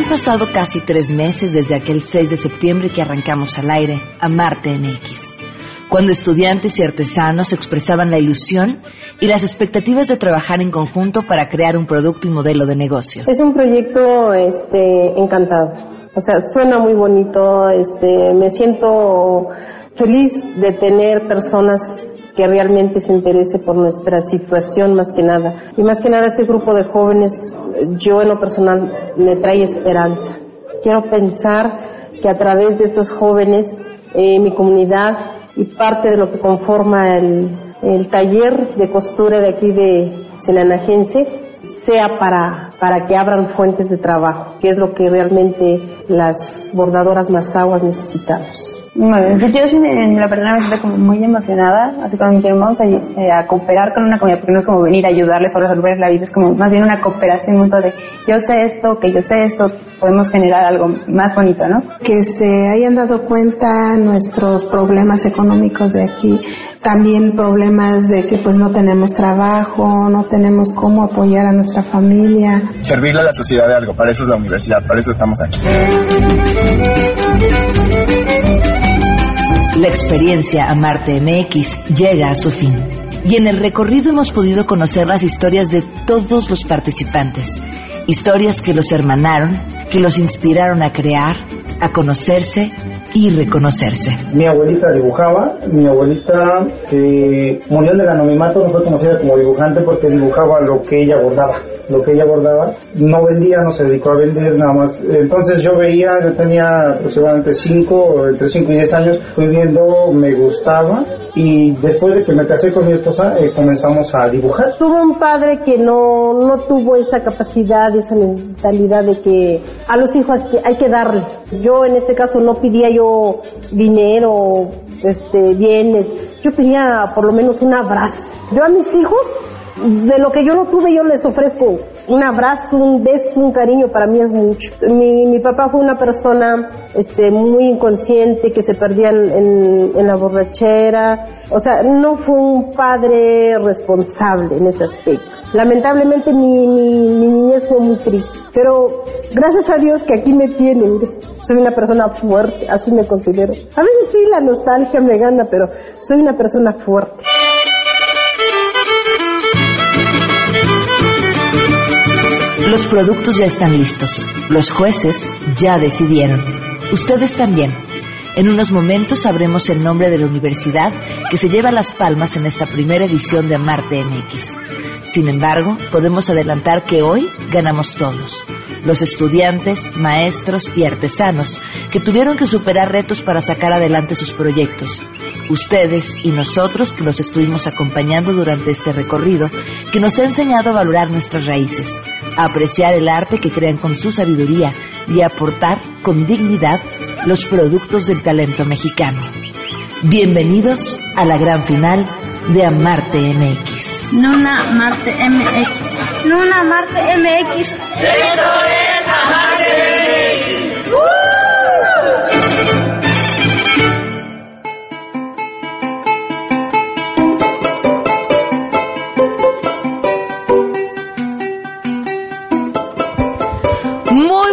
Han pasado casi tres meses desde aquel 6 de septiembre que arrancamos al aire a Marte MX, cuando estudiantes y artesanos expresaban la ilusión y las expectativas de trabajar en conjunto para crear un producto y modelo de negocio. Es un proyecto este, encantado. O sea, suena muy bonito, este, me siento feliz de tener personas que realmente se interese por nuestra situación más que nada. Y más que nada este grupo de jóvenes, yo en lo personal me trae esperanza. Quiero pensar que a través de estos jóvenes, eh, mi comunidad y parte de lo que conforma el, el taller de costura de aquí de Senanagense sea para, para que abran fuentes de trabajo, que es lo que realmente las bordadoras más aguas necesitamos. Bueno, yo sí, en la verdad me siento como muy emocionada, así como que vamos a, eh, a, cooperar con una comunidad, porque no es como venir a ayudarles o resolver la vida, es como más bien una cooperación mutua de yo sé esto, que yo sé esto, podemos generar algo más bonito, ¿no? Que se hayan dado cuenta nuestros problemas económicos de aquí, también problemas de que pues no tenemos trabajo, no tenemos cómo apoyar a nuestra familia. Servirle a la sociedad de algo, para eso es la universidad, para eso estamos aquí. La experiencia Amarte MX llega a su fin. Y en el recorrido hemos podido conocer las historias de todos los participantes. Historias que los hermanaron, que los inspiraron a crear, a conocerse y reconocerse. Mi abuelita dibujaba, mi abuelita que murió del anonimato no fue conocida como dibujante porque dibujaba lo que ella bordaba, lo que ella bordaba, no vendía, no se dedicó a vender nada más. Entonces yo veía, yo tenía aproximadamente 5, entre 5 y 10 años, fui viendo, me gustaba y después de que me casé con mi esposa eh, comenzamos a dibujar. Tuve un padre que no, no tuvo esa capacidad, esa mentalidad de que a los hijos hay que, hay que darle. Yo en este caso no pedía yo dinero, este, bienes, yo pedía por lo menos un abrazo. Yo a mis hijos, de lo que yo no tuve, yo les ofrezco un abrazo, un beso, un cariño, para mí es mucho. Mi, mi papá fue una persona este, muy inconsciente, que se perdía en, en, la borrachera, o sea, no fue un padre responsable en ese aspecto. Lamentablemente mi, mi, mi niñez fue muy triste, pero gracias a Dios que aquí me tienen, soy una persona fuerte, así me considero. A veces sí la nostalgia me gana, pero soy una persona fuerte. Los productos ya están listos. Los jueces ya decidieron. Ustedes también. En unos momentos sabremos el nombre de la universidad que se lleva las palmas en esta primera edición de Marte MX. Sin embargo, podemos adelantar que hoy ganamos todos. Los estudiantes, maestros y artesanos que tuvieron que superar retos para sacar adelante sus proyectos. Ustedes y nosotros que los estuvimos acompañando durante este recorrido, que nos ha enseñado a valorar nuestras raíces, apreciar el arte que crean con su sabiduría y aportar con dignidad los productos del talento mexicano. Bienvenidos a la gran final de Amarte MX. Nuna Marte MX. Nuna Marte MX. Esto es Amarte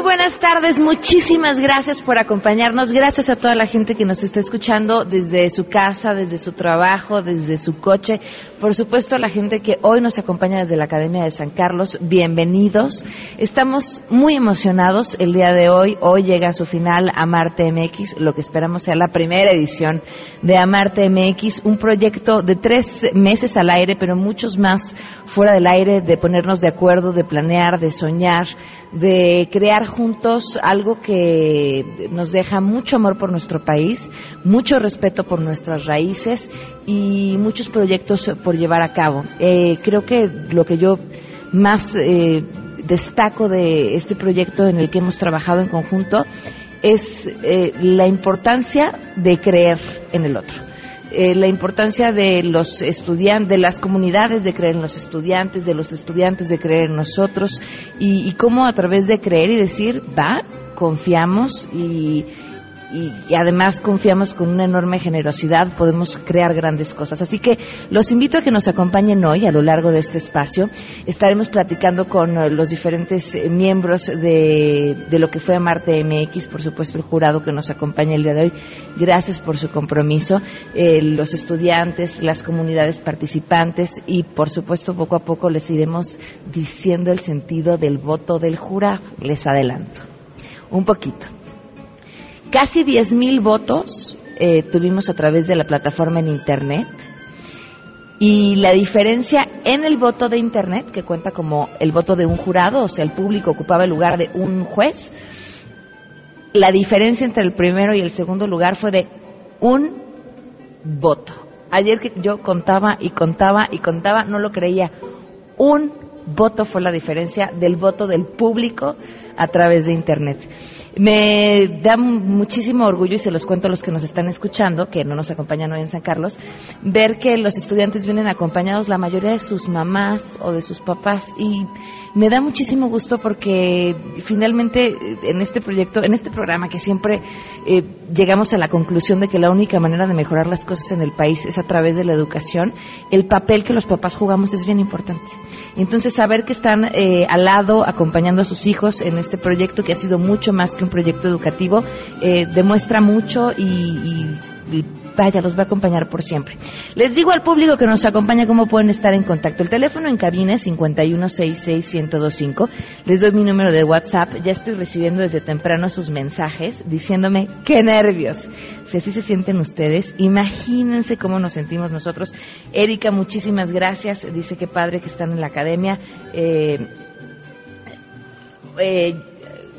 buenas tardes, muchísimas gracias por acompañarnos, gracias a toda la gente que nos está escuchando desde su casa, desde su trabajo, desde su coche, por supuesto a la gente que hoy nos acompaña desde la Academia de San Carlos, bienvenidos, estamos muy emocionados. El día de hoy, hoy llega a su final Amarte MX, lo que esperamos sea la primera edición de Amarte MX, un proyecto de tres meses al aire, pero muchos más fuera del aire, de ponernos de acuerdo, de planear, de soñar, de crear juntos algo que nos deja mucho amor por nuestro país, mucho respeto por nuestras raíces y muchos proyectos por llevar a cabo. Eh, creo que lo que yo más eh, destaco de este proyecto en el que hemos trabajado en conjunto es eh, la importancia de creer en el otro eh, la importancia de los estudiantes, de las comunidades de creer en los estudiantes, de los estudiantes de creer en nosotros y, y cómo a través de creer y decir, va, confiamos y y, además confiamos con una enorme generosidad, podemos crear grandes cosas. Así que los invito a que nos acompañen hoy a lo largo de este espacio. Estaremos platicando con eh, los diferentes eh, miembros de, de lo que fue Amarte MX, por supuesto el jurado que nos acompaña el día de hoy. Gracias por su compromiso, eh, los estudiantes, las comunidades participantes y por supuesto poco a poco les iremos diciendo el sentido del voto del jurado. Les adelanto. Un poquito. Casi 10.000 votos eh, tuvimos a través de la plataforma en Internet. Y la diferencia en el voto de Internet, que cuenta como el voto de un jurado, o sea, el público ocupaba el lugar de un juez, la diferencia entre el primero y el segundo lugar fue de un voto. Ayer que yo contaba y contaba y contaba, no lo creía. Un voto fue la diferencia del voto del público a través de Internet. Me da muchísimo orgullo, y se los cuento a los que nos están escuchando, que no nos acompañan hoy en San Carlos, ver que los estudiantes vienen acompañados la mayoría de sus mamás o de sus papás. Y me da muchísimo gusto porque finalmente en este proyecto, en este programa que siempre eh, llegamos a la conclusión de que la única manera de mejorar las cosas en el país es a través de la educación, el papel que los papás jugamos es bien importante. Entonces, saber que están eh, al lado acompañando a sus hijos en este proyecto que ha sido mucho más que proyecto educativo, eh, demuestra mucho y, vaya, los va a acompañar por siempre. Les digo al público que nos acompaña cómo pueden estar en contacto. El teléfono en cabina es 5166125. Les doy mi número de WhatsApp. Ya estoy recibiendo desde temprano sus mensajes diciéndome qué nervios. Si así se sienten ustedes, imagínense cómo nos sentimos nosotros. Erika, muchísimas gracias. Dice que padre que están en la academia. Eh, eh,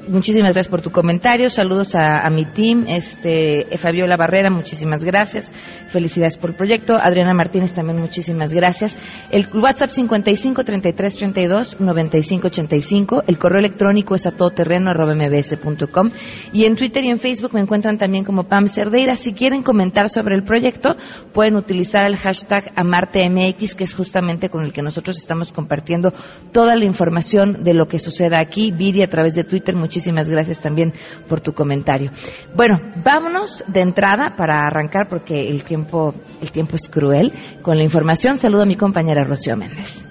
muchísimas gracias por tu comentario. Saludos a, mi team. Este, Fabiola Barrera, muchísimas gracias. Felicidades por el proyecto. Adriana Martínez, también muchísimas gracias. El WhatsApp 55 33 32 95 85. El correo electrónico es a todoterreno mbs.com. Y en Twitter y en Facebook me encuentran también como Pam Cerdeira. Si quieren comentar sobre el proyecto, pueden utilizar el hashtag AmarteMX, que es justamente con el que nosotros estamos compartiendo toda la información de lo que suceda aquí. Vidi a través de Twitter. Muchísimas Muchísimas gracias también por tu comentario. Bueno, vámonos de entrada para arrancar porque el tiempo, el tiempo es cruel. Con la información saludo a mi compañera Rocío Méndez.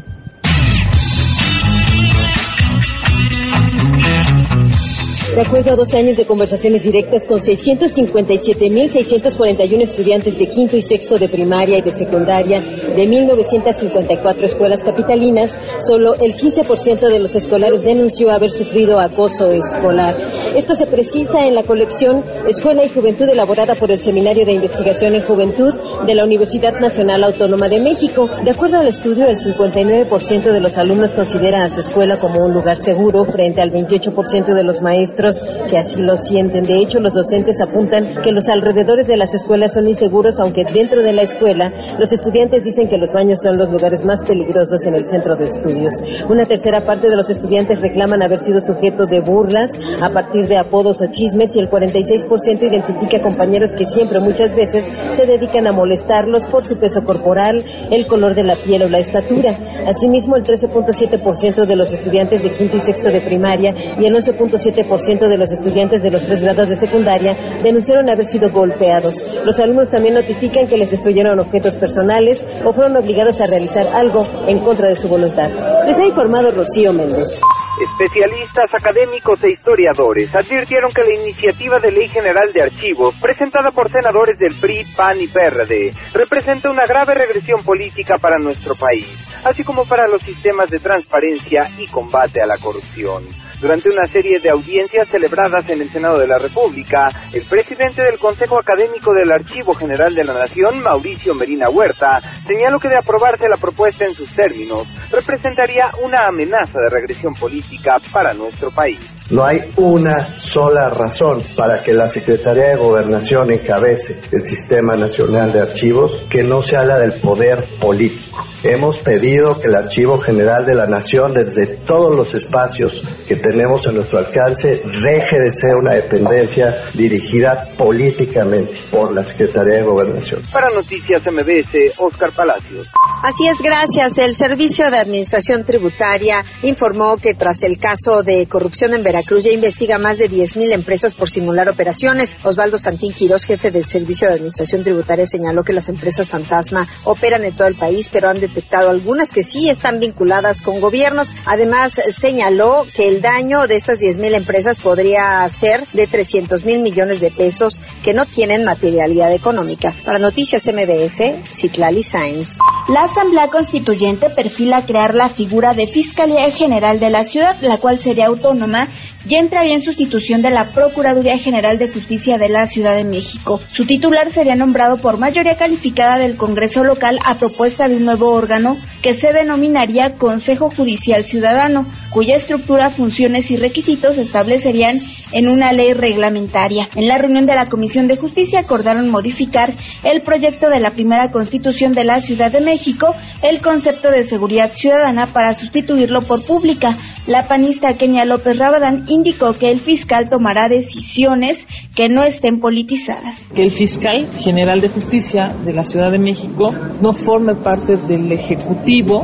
De acuerdo a dos años de conversaciones directas con 657.641 estudiantes de quinto y sexto de primaria y de secundaria de 1.954 escuelas capitalinas, solo el 15% de los escolares denunció haber sufrido acoso escolar. Esto se precisa en la colección Escuela y Juventud elaborada por el Seminario de Investigación en Juventud de la Universidad Nacional Autónoma de México. De acuerdo al estudio, el 59% de los alumnos considera a su escuela como un lugar seguro frente al 28% de los maestros que así lo sienten. De hecho, los docentes apuntan que los alrededores de las escuelas son inseguros, aunque dentro de la escuela los estudiantes dicen que los baños son los lugares más peligrosos en el centro de estudios. Una tercera parte de los estudiantes reclaman haber sido sujetos de burlas a partir de apodos o chismes y el 46% identifica compañeros que siempre, muchas veces, se dedican a molestarlos por su peso corporal, el color de la piel o la estatura. Asimismo, el 13.7% de los estudiantes de quinto y sexto de primaria y el 11.7% de los estudiantes de los tres grados de secundaria denunciaron haber sido golpeados. Los alumnos también notifican que les destruyeron objetos personales o fueron obligados a realizar algo en contra de su voluntad. Les ha informado Rocío Méndez. Especialistas, académicos e historiadores advirtieron que la iniciativa de ley general de archivos presentada por senadores del PRI, PAN y PRD representa una grave regresión política para nuestro país, así como para los sistemas de transparencia y combate a la corrupción. Durante una serie de audiencias celebradas en el Senado de la República, el presidente del Consejo Académico del Archivo General de la Nación, Mauricio Merina Huerta, señaló que de aprobarse la propuesta en sus términos, representaría una amenaza de regresión política para nuestro país. No hay una sola razón para que la Secretaría de Gobernación encabece el Sistema Nacional de Archivos que no se habla del poder político. Hemos pedido que el Archivo General de la Nación, desde todos los espacios que tenemos a nuestro alcance, deje de ser una dependencia dirigida políticamente por la Secretaría de Gobernación. Para Noticias MBS, Oscar Palacios. Así es, gracias. El Servicio de Administración Tributaria informó que tras el caso de corrupción en Veracruz, Veracruz ya investiga más de 10.000 empresas por simular operaciones. Osvaldo Santín Quirós, jefe del Servicio de Administración Tributaria, señaló que las empresas fantasma operan en todo el país, pero han detectado algunas que sí están vinculadas con gobiernos. Además, señaló que el daño de estas 10.000 empresas podría ser de 300 mil millones de pesos que no tienen materialidad económica. Para Noticias MBS, Citlali Sainz. La Asamblea Constituyente perfila crear la figura de Fiscalía General de la ciudad, la cual sería autónoma life. Y entraría en sustitución de la Procuraduría General de Justicia de la Ciudad de México. Su titular sería nombrado por mayoría calificada del Congreso local a propuesta de un nuevo órgano que se denominaría Consejo Judicial Ciudadano, cuya estructura, funciones y requisitos establecerían en una ley reglamentaria. En la reunión de la Comisión de Justicia acordaron modificar el proyecto de la primera Constitución de la Ciudad de México, el concepto de seguridad ciudadana para sustituirlo por pública. La panista Kenia López Rabadán indicó que el fiscal tomará decisiones que no estén politizadas. Que el fiscal general de justicia de la Ciudad de México no forme parte del Ejecutivo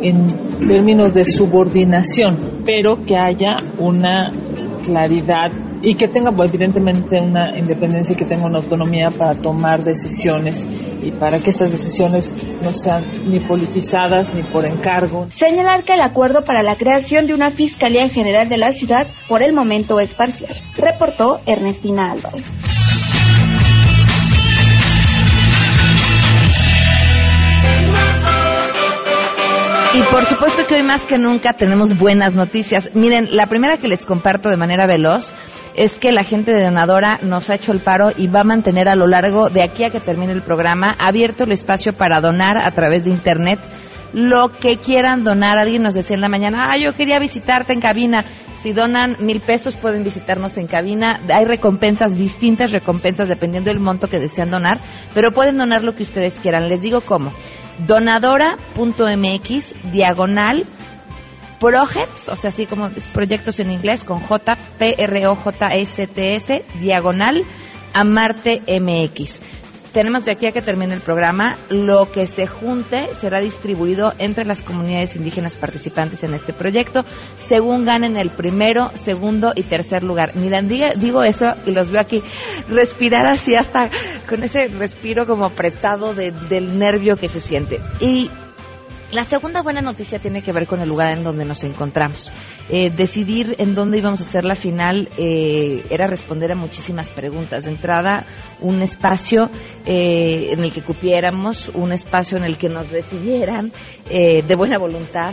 en términos de subordinación, pero que haya una claridad y que tenga pues, evidentemente una independencia y que tenga una autonomía para tomar decisiones y para que estas decisiones no sean ni politizadas ni por encargo. Señalar que el acuerdo para la creación de una Fiscalía General de la ciudad por el momento es parcial, reportó Ernestina Álvarez. Y por supuesto que hoy más que nunca tenemos buenas noticias. Miren, la primera que les comparto de manera veloz es que la gente de Donadora nos ha hecho el paro y va a mantener a lo largo de aquí a que termine el programa abierto el espacio para donar a través de Internet lo que quieran donar. Alguien nos decía en la mañana, ah, yo quería visitarte en cabina. Si donan mil pesos pueden visitarnos en cabina. Hay recompensas, distintas recompensas dependiendo del monto que desean donar, pero pueden donar lo que ustedes quieran. Les digo cómo donadora.mx diagonal projects, o sea, así como proyectos en inglés, con J, P, R, O, J, S, T, S, diagonal, Amarte MX. Tenemos de aquí a que termine el programa, lo que se junte será distribuido entre las comunidades indígenas participantes en este proyecto, según ganen el primero, segundo y tercer lugar. Miren, digo eso y los veo aquí respirar así hasta con ese respiro como apretado del nervio que se siente. Y la segunda buena noticia tiene que ver con el lugar en donde nos encontramos. Eh, decidir en dónde íbamos a hacer la final eh, era responder a muchísimas preguntas. De entrada, un espacio eh, en el que cupiéramos, un espacio en el que nos recibieran de buena voluntad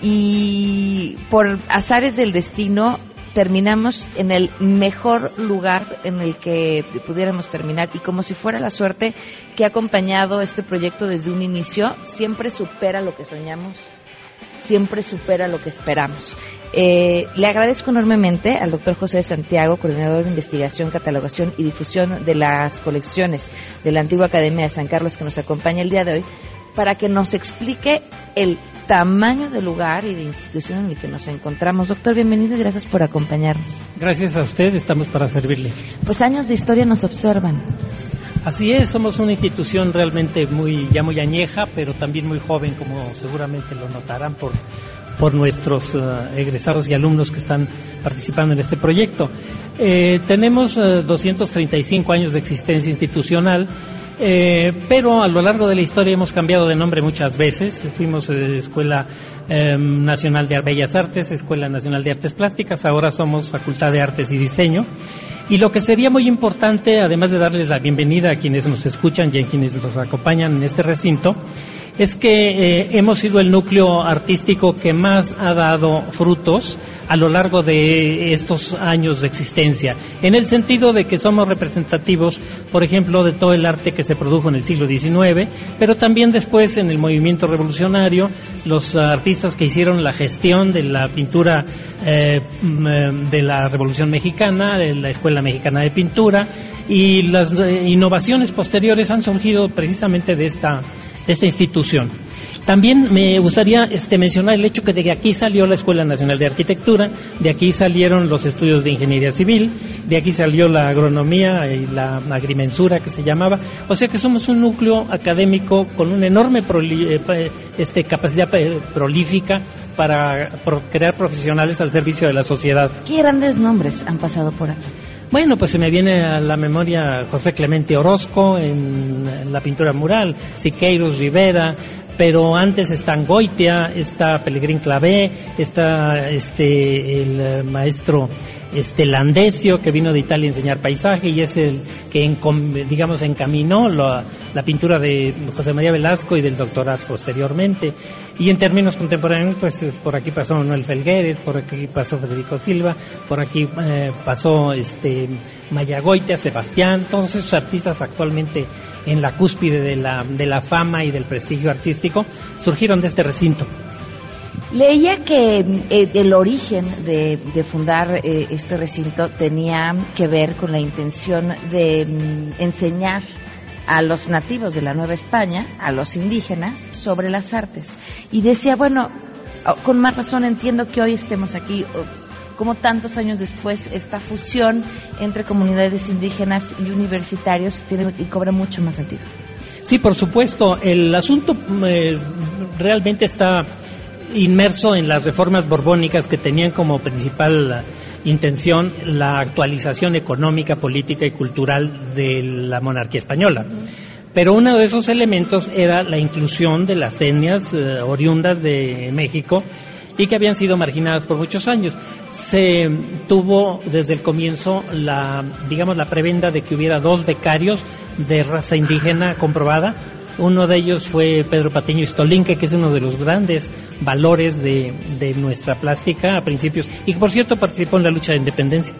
y por azares del destino terminamos en el mejor lugar en el que pudiéramos terminar y como si fuera la suerte que ha acompañado este proyecto desde un inicio, siempre supera lo que soñamos, siempre supera lo que esperamos. Eh, le agradezco enormemente al doctor José de Santiago, coordinador de investigación, catalogación y difusión de las colecciones de la antigua Academia de San Carlos, que nos acompaña el día de hoy, para que nos explique el tamaño del lugar y de institución en el que nos encontramos. Doctor, bienvenido y gracias por acompañarnos. Gracias a usted, estamos para servirle. Pues años de historia nos observan. Así es, somos una institución realmente muy ya muy añeja, pero también muy joven, como seguramente lo notarán por por nuestros eh, egresados y alumnos que están participando en este proyecto. Eh, tenemos 235 eh, años de existencia institucional eh, pero a lo largo de la historia hemos cambiado de nombre muchas veces. Fuimos Escuela em, Nacional de Bellas Artes, Escuela Nacional de Artes Plásticas, ahora somos Facultad de Artes y Diseño. Y lo que sería muy importante, además de darles la bienvenida a quienes nos escuchan y a quienes nos acompañan en este recinto, es que eh, hemos sido el núcleo artístico que más ha dado frutos a lo largo de estos años de existencia, en el sentido de que somos representativos, por ejemplo, de todo el arte que se produjo en el siglo XIX, pero también después en el movimiento revolucionario, los artistas que hicieron la gestión de la pintura eh, de la Revolución Mexicana, de la Escuela Mexicana de Pintura, y las eh, innovaciones posteriores han surgido precisamente de esta esta institución. También me gustaría este, mencionar el hecho que de aquí salió la Escuela Nacional de Arquitectura, de aquí salieron los estudios de Ingeniería Civil, de aquí salió la agronomía y la agrimensura que se llamaba. O sea que somos un núcleo académico con una enorme eh, este, capacidad eh, prolífica para crear profesionales al servicio de la sociedad. ¿Qué grandes nombres han pasado por aquí? Bueno, pues se me viene a la memoria José Clemente Orozco en, la pintura mural, Siqueiros Rivera, pero antes está Goitia, está Pellegrín Clavé, está este el eh, maestro este Landesio que vino de Italia a enseñar paisaje y es el que digamos encaminó la, pintura de José María Velasco y del doctorado posteriormente. Y en términos contemporáneos pues por aquí pasó Manuel Felgueres por aquí pasó Federico Silva por aquí eh, pasó este Mayagoitia Sebastián todos esos artistas actualmente en la cúspide de la, de la fama y del prestigio artístico surgieron de este recinto Leía que eh, el origen de, fundar eh, este recinto tenía que ver con la intención de mm, enseñar a los nativos de la Nueva España, a los indígenas, sobre las artes. Y decía, bueno, oh, con más razón entiendo que hoy estemos aquí, como tantos años después, esta fusión entre comunidades indígenas y universitarios tiene y cobra mucho más sentido. Sí, por supuesto. El asunto eh, realmente está inmerso en las reformas borbónicas que tenían como principal intención la actualización económica, política y cultural de la monarquía española. Pero uno de esos elementos era la inclusión de las etnias eh, oriundas de México y que habían sido marginadas por muchos años. Se tuvo desde el comienzo la, digamos, la prebenda de que hubiera dos becarios de raza indígena comprobada, uno de ellos fue Pedro Patiño Istolinque, que es uno de los grandes valores de, nuestra plástica a principios, y que por cierto participó en la lucha de independencia.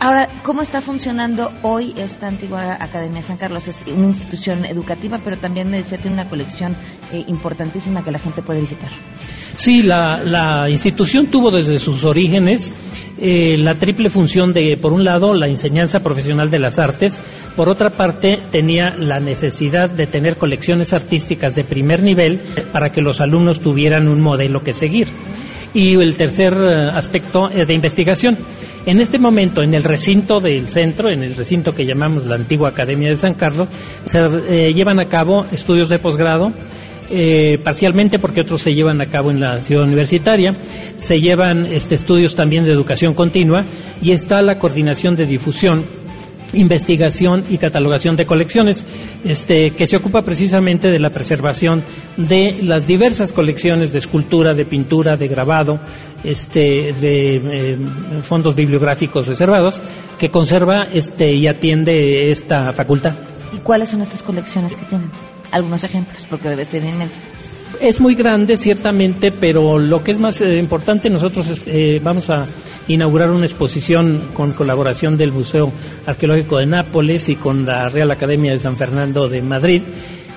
Ahora, ¿cómo está funcionando hoy esta antigua Academia San Carlos? Es una institución educativa, pero también me decía tiene una colección eh, importantísima que la gente puede visitar. Sí, la, institución tuvo desde sus orígenes eh, la triple función de, por un lado, la enseñanza profesional de las artes, por otra parte, tenía la necesidad de tener colecciones artísticas de primer nivel para que los alumnos tuvieran un modelo que seguir. Y el tercer eh, aspecto es de investigación. En este momento, en el recinto del centro, en el recinto que llamamos la antigua Academia de San Carlos, se eh, llevan a cabo estudios de posgrado, eh, parcialmente porque otros se llevan a cabo en la ciudad universitaria, se llevan este, estudios también de educación continua y está la coordinación de difusión investigación y catalogación de colecciones, este, que se ocupa precisamente de la preservación de las diversas colecciones de escultura, de pintura, de grabado, este, de eh, fondos bibliográficos reservados, que conserva este, y atiende esta facultad. ¿Y cuáles son estas colecciones que tienen? Algunos ejemplos, porque debe ser inmensa. Es muy grande, ciertamente, pero lo que es más eh, importante, nosotros eh, vamos a inaugurar una exposición con colaboración del Museo Arqueológico de Nápoles y con la Real Academia de San Fernando de Madrid.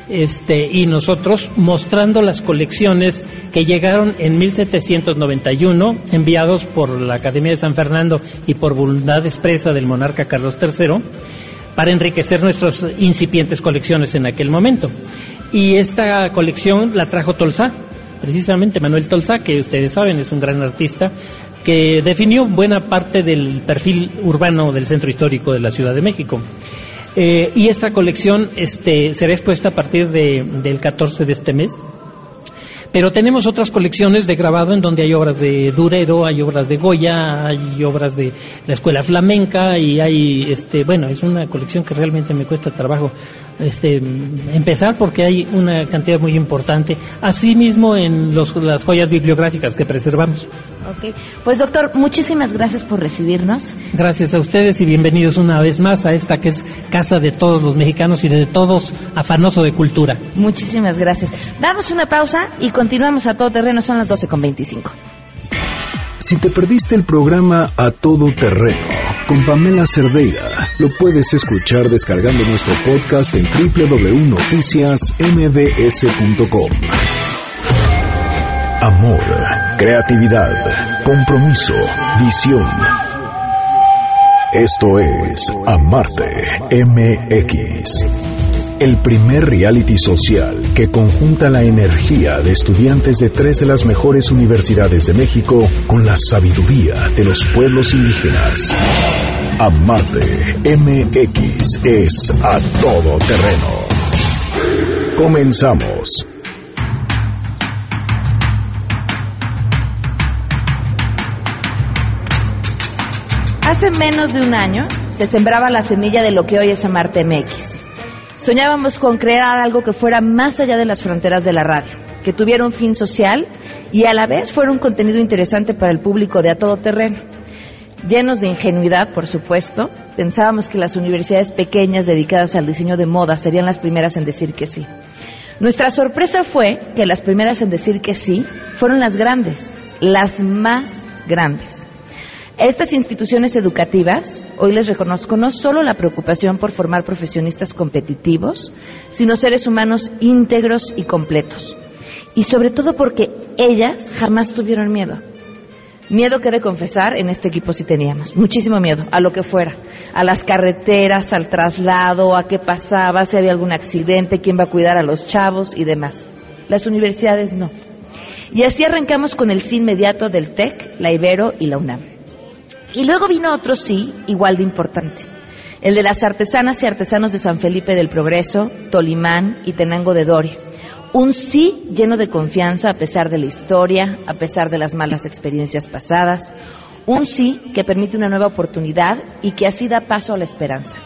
Este, y nosotros mostrando las colecciones que llegaron en 1791, enviados por la Academia de San Fernando y por voluntad expresa del monarca Carlos III, para enriquecer nuestras incipientes colecciones en aquel momento. Y esta colección la trajo Tolsá, precisamente Manuel Tolsá, que ustedes saben es un gran artista, que definió buena parte del perfil urbano del centro histórico de la Ciudad de México. Eh, y esta colección este, será expuesta a partir de, del 14 de este mes. Pero tenemos otras colecciones de grabado en donde hay obras de Durero, hay obras de Goya, hay obras de la escuela flamenca y hay, este, bueno, es una colección que realmente me cuesta trabajo este, empezar porque hay una cantidad muy importante. Asimismo en los, las joyas bibliográficas que preservamos. Ok, pues doctor, muchísimas gracias por recibirnos. Gracias a ustedes y bienvenidos una vez más a esta que es casa de todos los mexicanos y de todos afanoso de cultura. Muchísimas gracias. Damos una pausa y continuamos a todo terreno, son las 12 con 25. Si te perdiste el programa A Todo Terreno con Pamela Cerdeira, lo puedes escuchar descargando nuestro podcast en www.noticiasmbs.com. Amor, creatividad, compromiso, visión. Esto es Amarte MX. El primer reality social que conjunta la energía de estudiantes de tres de las mejores universidades de México con la sabiduría de los pueblos indígenas. Amarte MX es a todo terreno. Comenzamos. Hace menos de un año se sembraba la semilla de lo que hoy es Amarte MX. Soñábamos con crear algo que fuera más allá de las fronteras de la radio, que tuviera un fin social y a la vez fuera un contenido interesante para el público de a todo terreno. Llenos de ingenuidad, por supuesto, pensábamos que las universidades pequeñas dedicadas al diseño de moda serían las primeras en decir que sí. Nuestra sorpresa fue que las primeras en decir que sí fueron las grandes, las más grandes. Estas instituciones educativas hoy les reconozco no solo la preocupación por formar profesionistas competitivos, sino seres humanos íntegros y completos. Y sobre todo porque ellas jamás tuvieron miedo. Miedo que de confesar en este equipo sí teníamos, muchísimo miedo a lo que fuera, a las carreteras, al traslado, a qué pasaba, si había algún accidente, quién va a cuidar a los chavos y demás. Las universidades no. Y así arrancamos con el sí inmediato del TEC, la Ibero y la UNAM. Y luego vino otro sí, igual de importante, el de las artesanas y artesanos de San Felipe del Progreso, Tolimán y Tenango de Doria. Un sí lleno de confianza a pesar de la historia, a pesar de las malas experiencias pasadas. Un sí que permite una nueva oportunidad y que así da paso a la esperanza.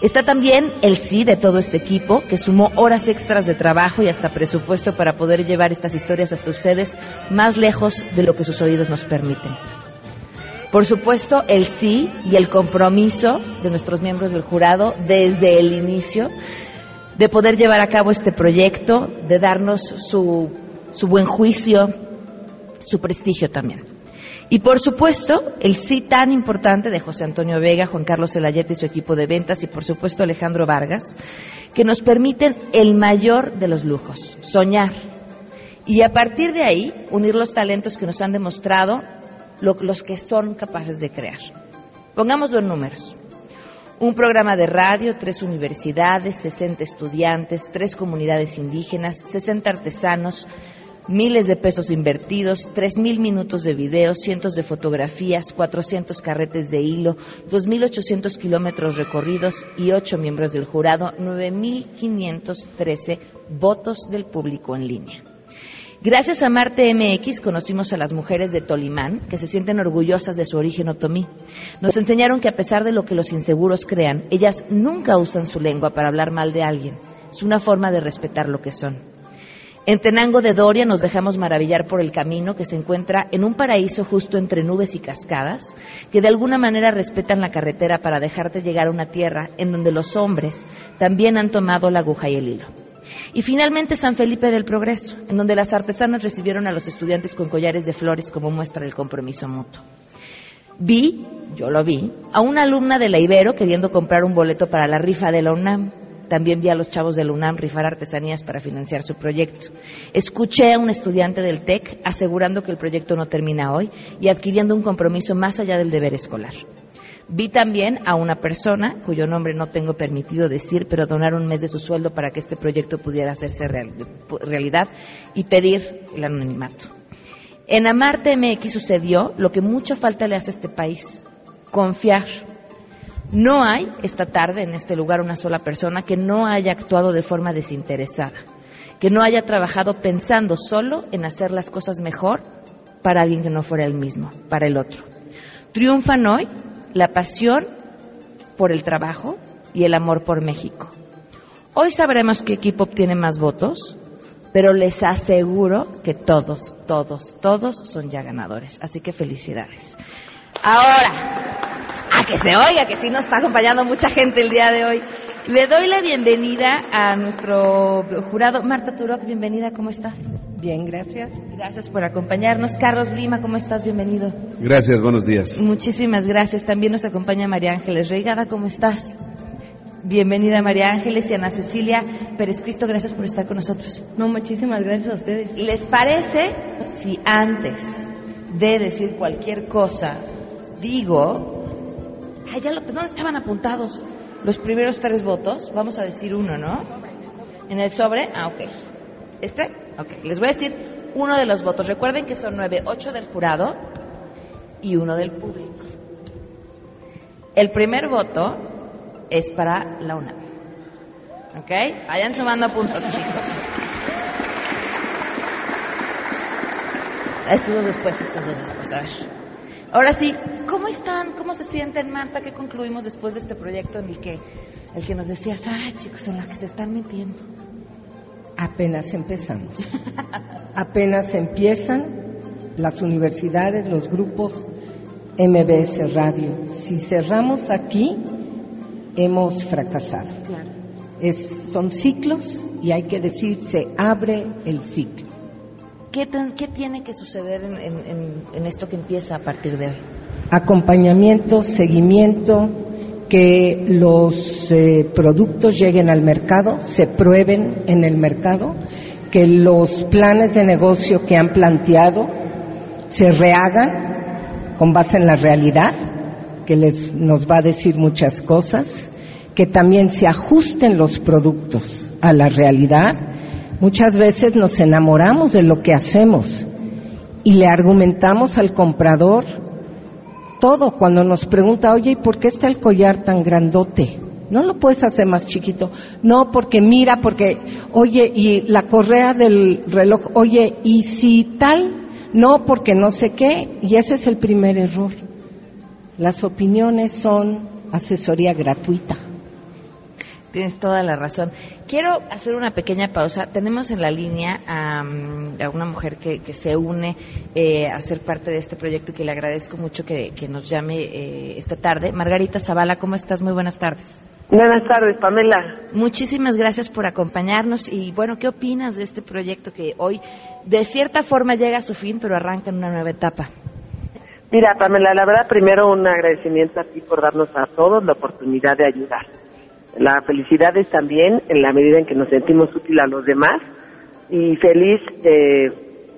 Está también el sí de todo este equipo, que sumó horas extras de trabajo y hasta presupuesto para poder llevar estas historias hasta ustedes más lejos de lo que sus oídos nos permiten. Por supuesto, el sí y el compromiso de nuestros miembros del jurado desde el inicio de poder llevar a cabo este proyecto, de darnos su, su buen juicio, su prestigio también. Y por supuesto, el sí tan importante de José Antonio Vega, Juan Carlos Celayete y su equipo de ventas y por supuesto Alejandro Vargas, que nos permiten el mayor de los lujos, soñar. Y a partir de ahí, unir los talentos que nos han demostrado lo, los que son capaces de crear. Pongámoslo en números. Un programa de radio, tres universidades, 60 estudiantes, tres comunidades indígenas, 60 artesanos, miles de pesos invertidos, 3.000 minutos de video, cientos de fotografías, 400 carretes de hilo, 2.800 kilómetros recorridos y ocho miembros del jurado, 9.513 votos del público en línea. Gracias a Marte MX conocimos a las mujeres de Tolimán que se sienten orgullosas de su origen otomí. Nos enseñaron que a pesar de lo que los inseguros crean, ellas nunca usan su lengua para hablar mal de alguien. Es una forma de respetar lo que son. En Tenango de Doria nos dejamos maravillar por el camino que se encuentra en un paraíso justo entre nubes y cascadas, que de alguna manera respetan la carretera para dejarte llegar a una tierra en donde los hombres también han tomado la aguja y el hilo. Y finalmente San Felipe del Progreso, en donde las artesanas recibieron a los estudiantes con collares de flores como muestra del compromiso mutuo. Vi, yo lo vi, a una alumna de la Ibero queriendo comprar un boleto para la rifa de la UNAM. También vi a los chavos de la UNAM rifar artesanías para financiar su proyecto. Escuché a un estudiante del TEC asegurando que el proyecto no termina hoy y adquiriendo un compromiso más allá del deber escolar. Vi también a una persona, cuyo nombre no tengo permitido decir, pero donar un mes de su sueldo para que este proyecto pudiera hacerse real, realidad y pedir el anonimato. En Amarte MX sucedió lo que mucha falta le hace a este país, confiar. No hay esta tarde en este lugar una sola persona que no haya actuado de forma desinteresada, que no haya trabajado pensando solo en hacer las cosas mejor para alguien que no fuera el mismo, para el otro. Triunfan hoy la pasión por el trabajo y el amor por México. Hoy sabremos qué equipo obtiene más votos, pero les aseguro que todos, todos, todos son ya ganadores. Así que felicidades. Ahora, a que se oiga, que sí nos está acompañando mucha gente el día de hoy. Le doy la bienvenida a nuestro jurado. Marta Turok, bienvenida, ¿cómo estás? Bien, gracias. Gracias por acompañarnos. Carlos Lima, ¿cómo estás? Bienvenido. Gracias, buenos días. Muchísimas gracias. También nos acompaña María Ángeles Reigada, ¿cómo estás? Bienvenida María Ángeles y Ana Cecilia Pérez Cristo, gracias por estar con nosotros. No, muchísimas gracias a ustedes. ¿Les parece si antes de decir cualquier cosa digo, ay, ya lo, ¿dónde estaban apuntados? los primeros tres votos. Vamos a decir uno, ¿no? En el sobre, ah, ok. ¿Este? Ok. Les voy a decir uno de los votos. Recuerden que son nueve, ocho del jurado y uno del público. El primer voto es para la UNAM. ¿Ok? Vayan sumando puntos, chicos. Estos dos después, estos dos después, a ver. Ahora sí, ¿cómo están? ¿Cómo se sienten, Marta? ¿Qué concluimos después de este proyecto en el que, el que nos decías, ay, chicos, en la que se están metiendo? Apenas empezamos. Apenas empiezan las universidades, los grupos MBS Radio. Si cerramos aquí, hemos fracasado. Claro. Es, son ciclos y hay que decir, se abre el ciclo. ¿Qué, qué tiene que suceder en, en- en- en esto que empieza a partir de hoy? Acompañamiento, seguimiento, que los eh, productos lleguen al mercado, se prueben en el mercado, que los planes de negocio que han planteado se rehagan con base en la realidad, que les, nos va a decir muchas cosas, que también se ajusten los productos a la realidad. Muchas veces nos enamoramos de lo que hacemos y le argumentamos al comprador todo cuando nos pregunta, oye, ¿y por qué está el collar tan grandote? No lo puedes hacer más chiquito. No, porque mira, porque, oye, y la correa del reloj, oye, ¿y si tal? No, porque no sé qué. Y ese es el primer error. Las opiniones son asesoría gratuita. Tienes toda la razón. Quiero hacer una pequeña pausa. Tenemos en la línea a, mm, una mujer que, que se une eh, a ser parte de este proyecto y que le agradezco mucho que, que nos llame eh, esta tarde. Margarita Zavala, ¿cómo estás? Muy buenas tardes. Buenas tardes, Pamela. Muchísimas gracias por acompañarnos y bueno, ¿qué opinas de este proyecto que hoy de cierta forma llega a su fin pero arranca en una nueva etapa? Mira, Pamela, la verdad, primero un agradecimiento a ti por darnos a todos la oportunidad de ayudar. La felicidad es también en la medida en que nos sentimos útiles a los demás y feliz de,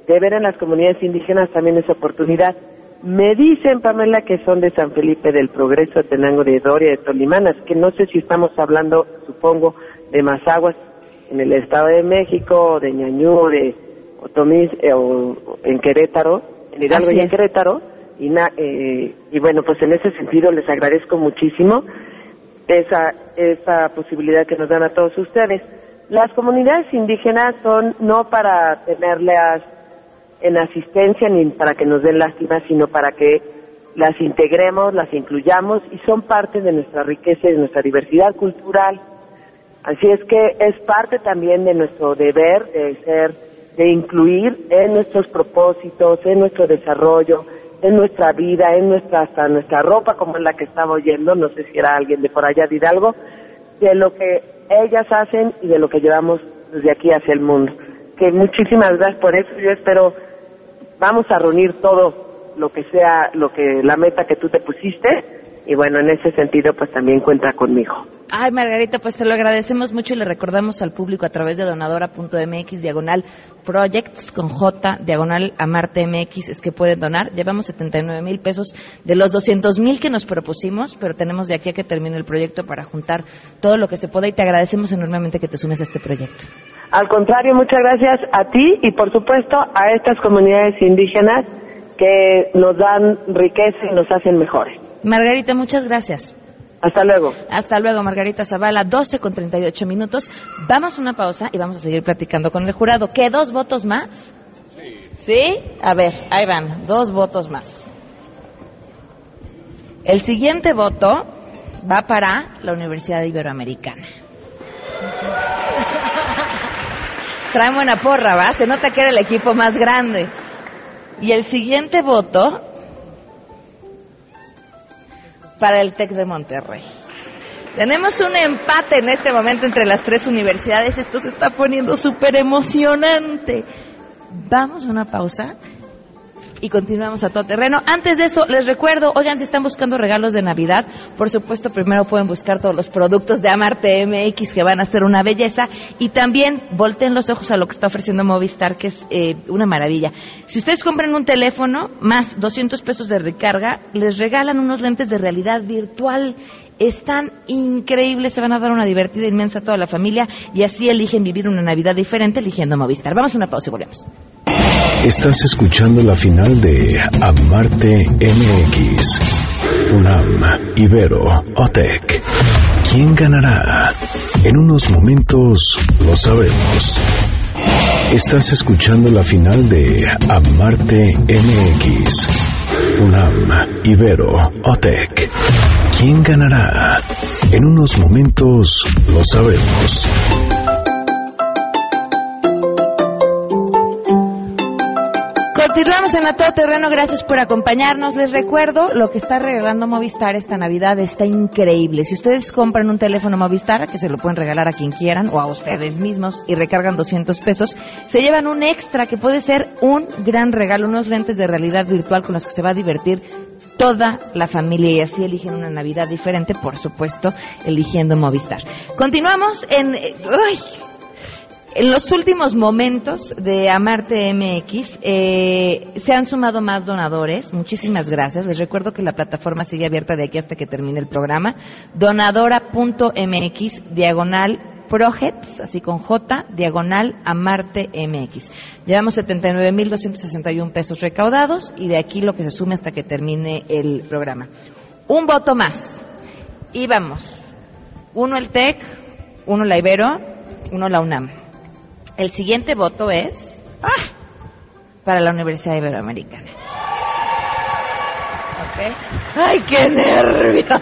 de ver en las comunidades indígenas también esa oportunidad. Me dicen, Pamela, que son de San Felipe del Progreso, Tenango de Doria, de Tolimanas, que no sé si estamos hablando, supongo, de Mazaguas en el Estado de México, de Ñañú, de Otomís, eh, o en Querétaro, en Hidalgo Así y en es. Querétaro. Y, na- eh, y bueno, pues en ese sentido les agradezco muchísimo esa, esa posibilidad que nos dan a todos ustedes. Las comunidades indígenas son no para tenerlas en asistencia ni para que nos den lástima, sino para que las integremos, las incluyamos y son parte de nuestra riqueza y de nuestra diversidad cultural. Así es que es parte también de nuestro deber de ser, de incluir en nuestros propósitos, en nuestro desarrollo, en nuestra vida, en nuestra, hasta nuestra ropa, como es la que estaba oyendo, no sé si era alguien de por allá de Hidalgo, de lo que ellas hacen y de lo que llevamos desde aquí hacia el mundo. Que muchísimas gracias por eso, yo espero, vamos a reunir todo lo que sea, lo que, la meta que tú te pusiste, y bueno, en ese sentido, pues también cuenta conmigo. Ay, Margarita, pues te lo agradecemos mucho y le recordamos al público a través de donadora.mx, diagonal projects con J, diagonal Amarte MX, es que pueden donar. Llevamos 79 mil pesos de los 200 mil que nos propusimos, pero tenemos de aquí a que termine el proyecto para juntar todo lo que se pueda y te agradecemos enormemente que te sumes a este proyecto. Al contrario, muchas gracias a ti y por supuesto a estas comunidades indígenas que nos dan riqueza y nos hacen mejores. Margarita, muchas gracias. Hasta luego. Hasta luego, Margarita Zavala, 12 con 38 minutos. Vamos a una pausa y vamos a seguir platicando con el jurado. ¿Qué, dos votos más? Sí. A ver, ahí van, dos votos más. El siguiente voto va para la Universidad Iberoamericana. Traen buena porra, ¿va? Se nota que era el equipo más grande. Y el siguiente voto para el TEC de Monterrey. Tenemos un empate en este momento entre las tres universidades. Esto se está poniendo súper emocionante. Vamos a una pausa y continuamos a todo terreno. Antes de eso, les recuerdo, oigan, si están buscando regalos de Navidad, por supuesto, primero pueden buscar todos los productos de Amarte MX que van a ser una belleza y también volteen los ojos a lo que está ofreciendo Movistar, que es eh, una maravilla. Si ustedes compran un teléfono más 200 pesos de recarga, les regalan unos lentes de realidad virtual Están increíbles, se van a dar una divertida inmensa a toda la familia y así eligen vivir una Navidad diferente eligiendo Movistar. Vamos a una pausa y volvemos. Estás escuchando la final de Amarte MX. UNAM, Ibero, OTEC. ¿Quién ganará? En unos momentos lo sabremos. Estás escuchando la final de Amarte MX. UNAM, Ibero, OTEC. ¿Quién ganará? En unos momentos lo sabremos. Continuamos en A Todo Terreno, gracias por acompañarnos. Les recuerdo lo que está regalando Movistar esta Navidad, está increíble. Si ustedes compran un teléfono Movistar, que se lo pueden regalar a quien quieran o a ustedes mismos y recargan 200 pesos, se llevan un extra que puede ser un gran regalo, unos lentes de realidad virtual con los que se va a divertir toda la familia y así eligen una Navidad diferente, por supuesto, eligiendo Movistar. Continuamos en... eh, ¡Ay! En los últimos momentos de Amarte MX eh, se han sumado más donadores. Muchísimas gracias. Les recuerdo que la plataforma sigue abierta de aquí hasta que termine el programa. Donadora.mx diagonal projects, así con J, diagonal Amarte MX. Llevamos 79.261 pesos recaudados y de aquí lo que se sume hasta que termine el programa. Un voto más. Y vamos. Uno el TEC, uno la Ibero, uno la UNAM. El siguiente voto es ¡ah! para la Universidad Iberoamericana. ¿Ok? ¡Ay, qué nervios!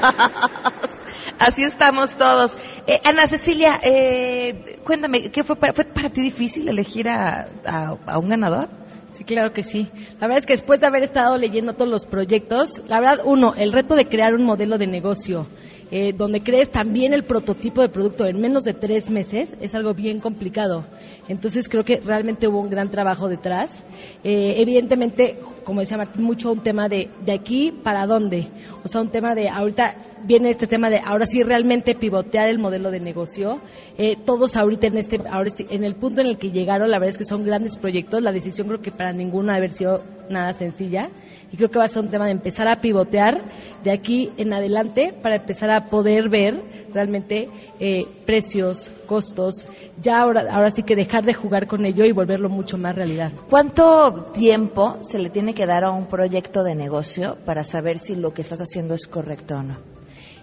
Así estamos todos. Eh, Ana Cecilia, eh, cuéntame, ¿qué fue para, fue para ti difícil elegir a, a- a un ganador? Sí, claro que sí. La verdad es que después de haber estado leyendo todos los proyectos, la verdad, uno, el reto de crear un modelo de negocio eh, donde crees también el prototipo de producto en menos de tres meses es algo bien complicado. Entonces creo que realmente hubo un gran trabajo detrás. Eh, evidentemente, como decía Martín, mucho un tema de de aquí para dónde. O sea, un tema de ahorita viene este tema de ahora sí realmente pivotear el modelo de negocio. Eh, todos ahorita en este, ahora en el punto en el que llegaron, la verdad es que son grandes proyectos. La decisión creo que para ninguno ha sido nada sencilla. Creo que va a ser un tema de empezar a pivotear de aquí en adelante para empezar a poder ver realmente eh, precios, costos. Ya ahora, ahora sí que dejar de jugar con ello y volverlo mucho más realidad. ¿Cuánto tiempo se le tiene que dar a un proyecto de negocio para saber si lo que estás haciendo es correcto o no?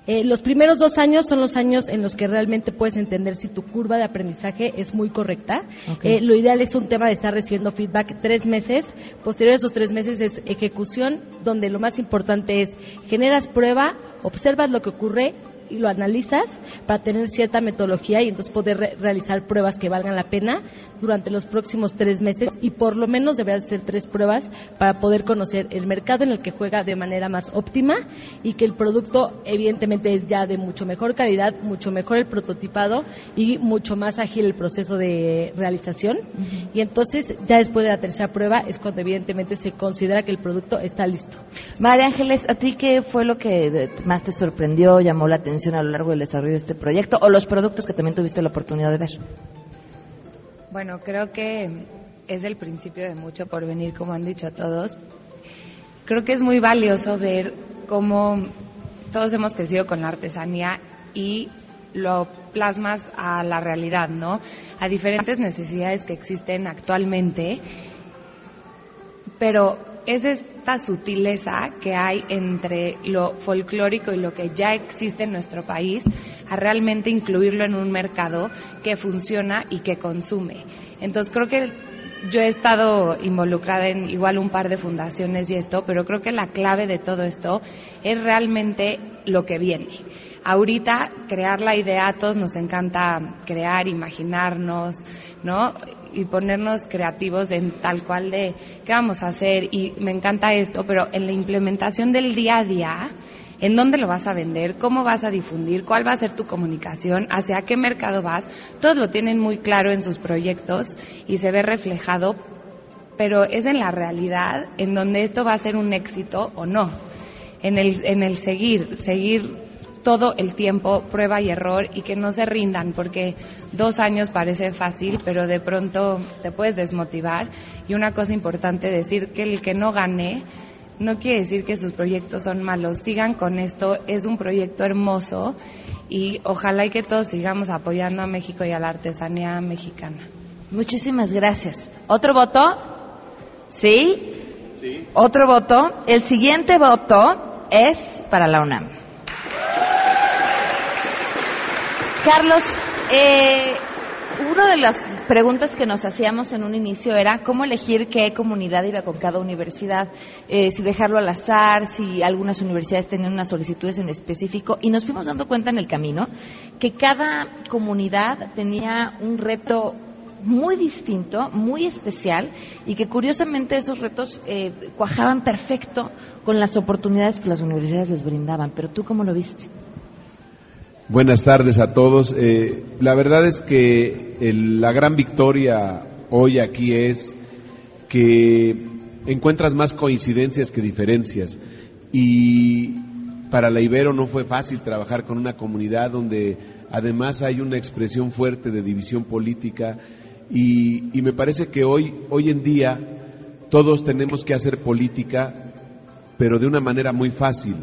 Eh, los primeros dos años son los años en los que realmente puedes entender si tu curva de aprendizaje es muy correcta. Eh, lo ideal es un tema de estar recibiendo feedback tres meses. Posterior a esos tres meses es ejecución, donde lo más importante es generas prueba, observas lo que ocurre y lo analizas para tener cierta metodología y entonces poder re- realizar pruebas que valgan la pena durante los próximos tres meses y por lo menos deberás hacer tres pruebas para poder conocer el mercado en el que juega de manera más óptima y que el producto evidentemente es ya de mucho mejor calidad, mucho mejor el prototipado y mucho más ágil el proceso de realización. Y entonces ya después de la tercera prueba es cuando evidentemente se considera que el producto está listo. María Ángeles, ¿a ti qué fue lo que más te sorprendió, llamó la atención a lo largo del desarrollo de este proyecto o los productos que también tuviste la oportunidad de ver? Bueno, creo que es el principio de mucho por venir, como han dicho todos. Creo que es muy valioso ver cómo todos hemos crecido con la artesanía y lo plasmas a la realidad, ¿no? A diferentes necesidades que existen actualmente, pero es esta sutileza que hay entre lo folclórico y lo que ya existe en nuestro país a realmente incluirlo en un mercado que funciona y que consume. Entonces creo que yo he estado involucrada en igual un par de fundaciones y esto, pero creo que la clave de todo esto es realmente lo que viene. Ahorita crear la idea, a todos nos encanta crear, imaginarnos, ¿no? Y ponernos creativos en tal cual de qué vamos a hacer y me encanta esto, pero en la implementación del día a día, en dónde lo vas a vender, cómo vas a difundir, cuál va a ser tu comunicación, hacia qué mercado vas, todos lo tienen muy claro en sus proyectos y se ve reflejado, pero es en la realidad en donde esto va a ser un éxito o no, en el, en el seguir, seguir todo el tiempo, prueba y error, y que no se rindan, porque dos años parece fácil, pero de pronto te puedes desmotivar. Y una cosa importante, decir que el que no gane no quiere decir que sus proyectos son malos. Sigan con esto, es un proyecto hermoso y ojalá y que todos sigamos apoyando a México y a la artesanía mexicana. Muchísimas gracias. ¿Otro voto? ¿Sí? Sí. Otro voto. El siguiente voto es para la UNAM. Carlos, eh, una de las preguntas que nos hacíamos en un inicio era cómo elegir qué comunidad iba con cada universidad, eh, si dejarlo al azar, si algunas universidades tenían unas solicitudes en específico, y nos fuimos dando cuenta en el camino que cada comunidad tenía un reto muy distinto, muy especial, y que curiosamente esos retos eh, cuajaban perfecto con las oportunidades que las universidades les brindaban. Pero tú, ¿cómo lo viste? Buenas tardes a todos. Eh, la verdad es que la gran victoria hoy aquí es que encuentras más coincidencias que diferencias. Y para la Ibero no fue fácil trabajar con una comunidad donde además hay una expresión fuerte de división política y, y me parece que hoy, hoy en día todos tenemos que hacer política, pero de una manera muy fácil.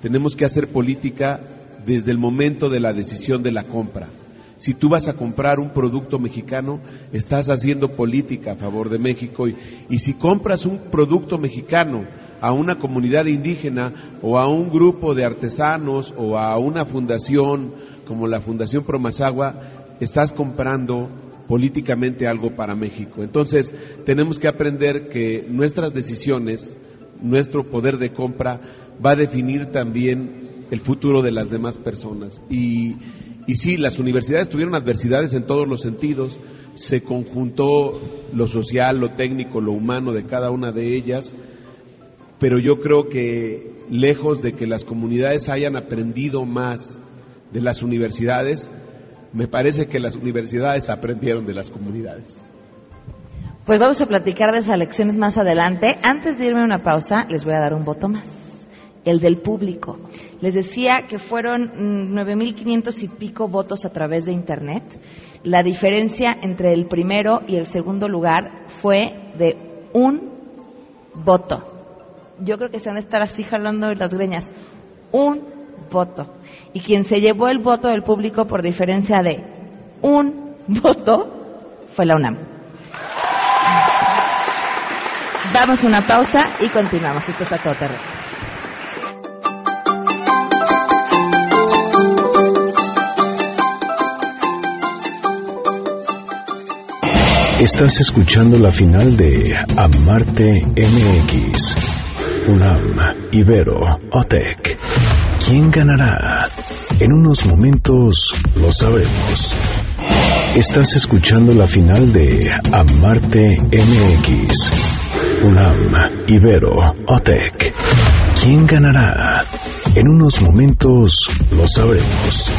Tenemos que hacer política desde el momento de la decisión de la compra. Si tú vas a comprar un producto mexicano, estás haciendo política a favor de México y, si compras un producto mexicano a una comunidad indígena o a un grupo de artesanos o a una fundación como la Fundación Promazagua, estás comprando políticamente algo para México. Entonces, tenemos que aprender que nuestras decisiones, nuestro poder de compra, va a definir también el futuro de las demás personas. Y, y sí, las universidades tuvieron adversidades en todos los sentidos, se conjuntó lo social, lo técnico, lo humano de cada una de ellas, pero yo creo que lejos de que las comunidades hayan aprendido más de las universidades, me parece que las universidades aprendieron de las comunidades. Pues vamos a platicar de esas lecciones más adelante. Antes de irme a una pausa, les voy a dar un voto más el del público. Les decía que fueron 9.500 mm, y pico votos a través de Internet. La diferencia entre el primero y el segundo lugar fue de un voto. Yo creo que se van a estar así jalando las greñas. Un voto. Y quien se llevó el voto del público por diferencia de un voto fue la UNAM. Damos una pausa y continuamos. Esto es a todo terreno. Estás escuchando la final de Amarte MX. Unam, Ibero, Otec. ¿Quién ganará? En unos momentos lo sabremos. Estás escuchando la final de Amarte MX. Unam, Ibero, Otec. ¿Quién ganará? En unos momentos lo sabremos.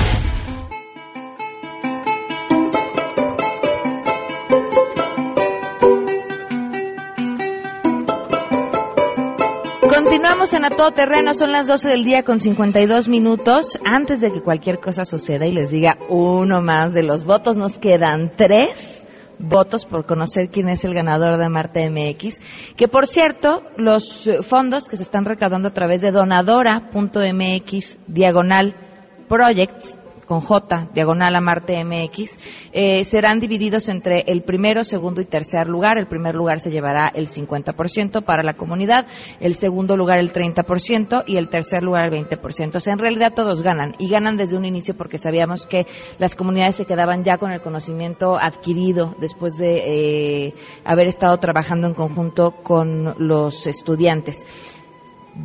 En A Todo Terreno, son las 12 del día con 52 minutos. Antes de que cualquier cosa suceda y les diga uno más de los votos, nos quedan tres votos por conocer quién es el ganador de Marte MX. Que por cierto, los fondos que se están recaudando a través de donadora.mx diagonal projects con J, diagonal a Marte MX, eh, serán divididos entre el primero, segundo y tercer lugar. El primer lugar se llevará el 50% para la comunidad, el segundo lugar el 30% y el tercer lugar el 20%. O sea, en realidad todos ganan y ganan desde un inicio porque sabíamos que las comunidades se quedaban ya con el conocimiento adquirido después de eh, haber estado trabajando en conjunto con los estudiantes.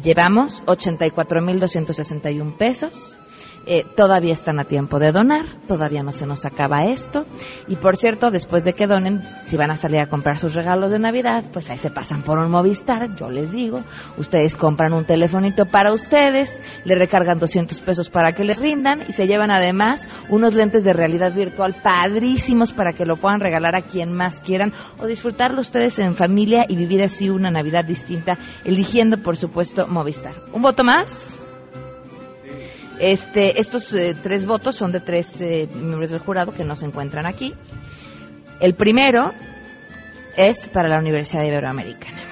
Llevamos 84.261 pesos eh, todavía están a tiempo de donar, todavía no se nos acaba esto. Y por cierto, después de que donen, si van a salir a comprar sus regalos de Navidad, pues ahí se pasan por un Movistar, yo les digo. Ustedes compran un telefonito para ustedes, le recargan 200 pesos para que les rindan y se llevan además unos lentes de realidad virtual padrísimos para que lo puedan regalar a quien más quieran o disfrutarlo ustedes en familia y vivir así una Navidad distinta, eligiendo por supuesto Movistar. ¿Un voto más? Este, estos eh, tres votos son de tres eh, miembros del jurado que no se encuentran aquí. El primero es para la Universidad Iberoamericana.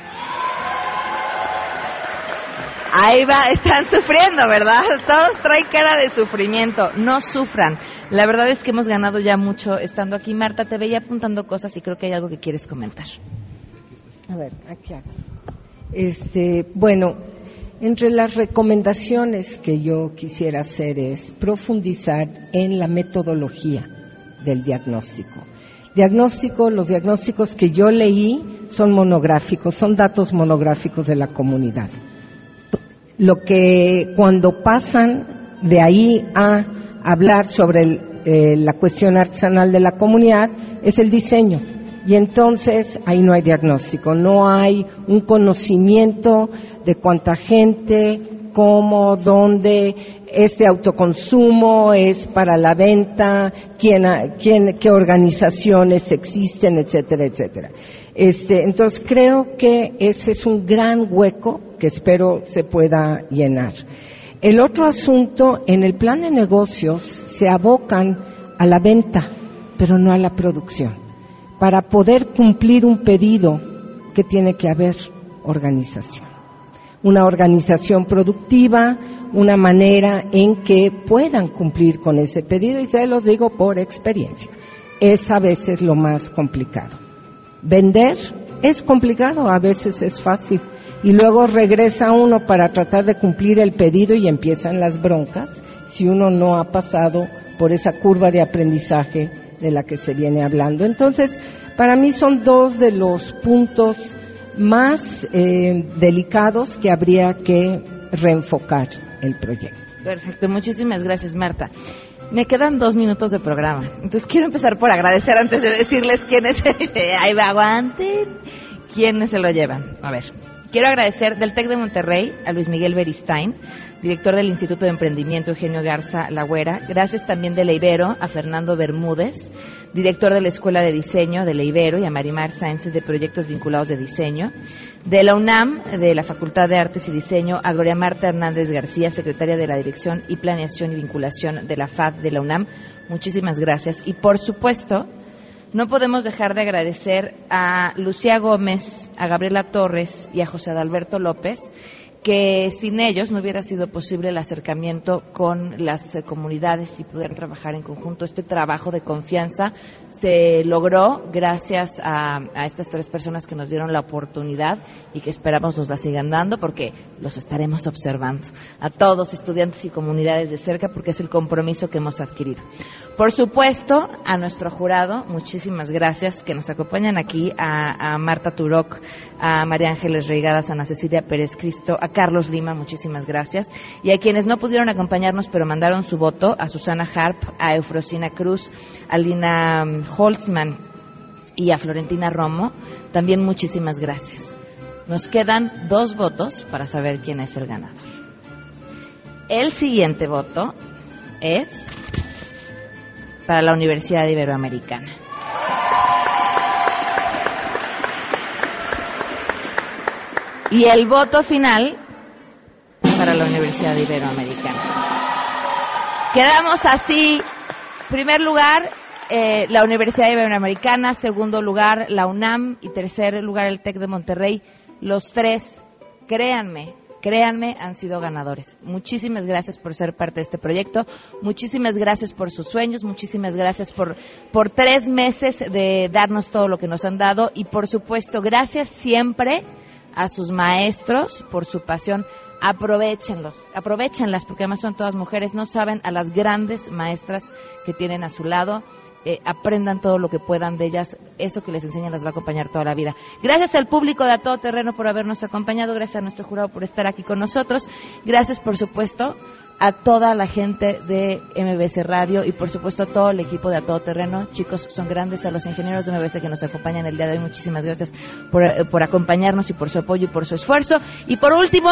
Ahí va, están sufriendo, ¿verdad? Todos traen cara de sufrimiento. No sufran. La verdad es que hemos ganado ya mucho estando aquí. Marta, te veía apuntando cosas y creo que hay algo que quieres comentar. A ver, aquí hago. Este, bueno, entre las recomendaciones que yo quisiera hacer es profundizar en la metodología del diagnóstico. Diagnóstico, los diagnósticos que yo leí son monográficos, son datos monográficos de la comunidad. Lo que cuando pasan de ahí a hablar sobre eh, la cuestión artesanal de la comunidad es el diseño. Y entonces ahí no hay diagnóstico, no hay un conocimiento de cuánta gente, cómo, dónde, este autoconsumo es para la venta, quién, quién, qué organizaciones existen, etcétera, etcétera. Este, entonces creo que ese es un gran hueco que espero se pueda llenar. El otro asunto, en el plan de negocios se abocan a la venta, pero no a la producción para poder cumplir un pedido que tiene que haber organización. Una organización productiva, una manera en que puedan cumplir con ese pedido y se los digo por experiencia. Es a veces lo más complicado. Vender es complicado, a veces es fácil. Y luego regresa uno para tratar de cumplir el pedido y empiezan las broncas si uno no ha pasado por esa curva de aprendizaje de la que se viene hablando. Entonces, para mí son dos de los puntos más eh, delicados que habría que reenfocar el proyecto. Perfecto, muchísimas gracias Marta. Me quedan dos minutos de programa, entonces quiero empezar por agradecer antes de decirles quién es, ahí va, aguanten, quiénes se lo llevan. A ver, quiero agradecer del TEC de Monterrey a Luis Miguel Beristain, director del Instituto de Emprendimiento Eugenio Garza Lagüera. Gracias también de la Ibero a Fernando Bermúdez, director de la Escuela de Diseño de la Ibero y a Marimar Sáenz de Proyectos Vinculados de Diseño. De la UNAM, de la Facultad de Artes y Diseño, a Gloria Marta Hernández García, secretaria de la Dirección y Planeación y Vinculación de la FAD de la UNAM. Muchísimas gracias. Y por supuesto, no podemos dejar de agradecer a Lucía Gómez, a Gabriela Torres y a José Adalberto López, que sin ellos no hubiera sido posible el acercamiento con las eh, comunidades y poder trabajar en conjunto. Este trabajo de confianza se logró gracias a, estas tres personas que nos dieron la oportunidad y que esperamos nos la sigan dando porque los estaremos observando a todos, estudiantes y comunidades de cerca, porque es el compromiso que hemos adquirido. Por supuesto, a nuestro jurado, muchísimas gracias que nos acompañan aquí, a, Marta Turoc, a María Ángeles Reigadas, a Ana Cecilia Pérez Cristo, a Carlos Lima, muchísimas gracias, y a quienes no pudieron acompañarnos pero mandaron su voto, a Susana Harp, a Eufrosina Cruz, a Lina mm, Holtzman y a Florentina Romo, también muchísimas gracias. Nos quedan dos votos para saber quién es el ganador. El siguiente voto es para la Universidad Iberoamericana. Y el voto final para la Universidad Iberoamericana. Quedamos así. Primer lugar, eh, la Universidad Iberoamericana, segundo lugar la UNAM y tercer lugar el TEC de Monterrey. Los tres, créanme, créanme, han sido ganadores. Muchísimas gracias por ser parte de este proyecto, muchísimas gracias por sus sueños, muchísimas gracias por, por tres meses de darnos todo lo que nos han dado y por supuesto, gracias siempre a sus maestros por su pasión. Aprovechenlos, aprovechenlas porque además son todas mujeres, no saben a las grandes maestras que tienen a su lado eh, aprendan todo lo que puedan de ellas. Eso que les enseñan las va a acompañar toda la vida. Gracias al público de A Todo Terreno por habernos acompañado. Gracias a nuestro jurado por estar aquí con nosotros. Gracias, por supuesto, a toda la gente de MBC Radio y, por supuesto, a todo el equipo de A Todo Terreno. Chicos, son grandes. A los ingenieros de MBC que nos acompañan el día de hoy, muchísimas gracias por, eh, por acompañarnos y por su apoyo y por su esfuerzo. Y por último,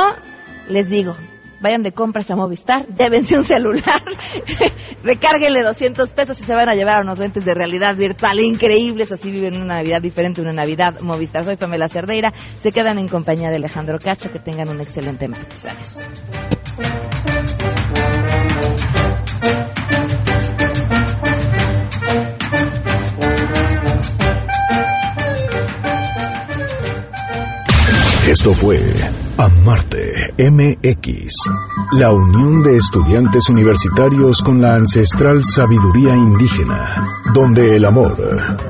les digo, vayan de compras a Movistar, llévense un celular, recárguenle 200 pesos y se van a llevar unos lentes de realidad virtual increíbles, así viven una Navidad diferente, una Navidad Movistar. Soy Pamela Cerdeira, se quedan en compañía de Alejandro Cacho, que tengan un excelente martes. Esto fue Amarte MX, la unión de estudiantes universitarios con la ancestral sabiduría indígena, donde el amor,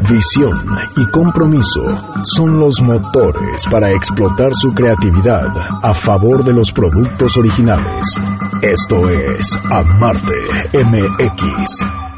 visión y compromiso son los motores para explotar su creatividad a favor de los productos originales. Esto es Amarte MX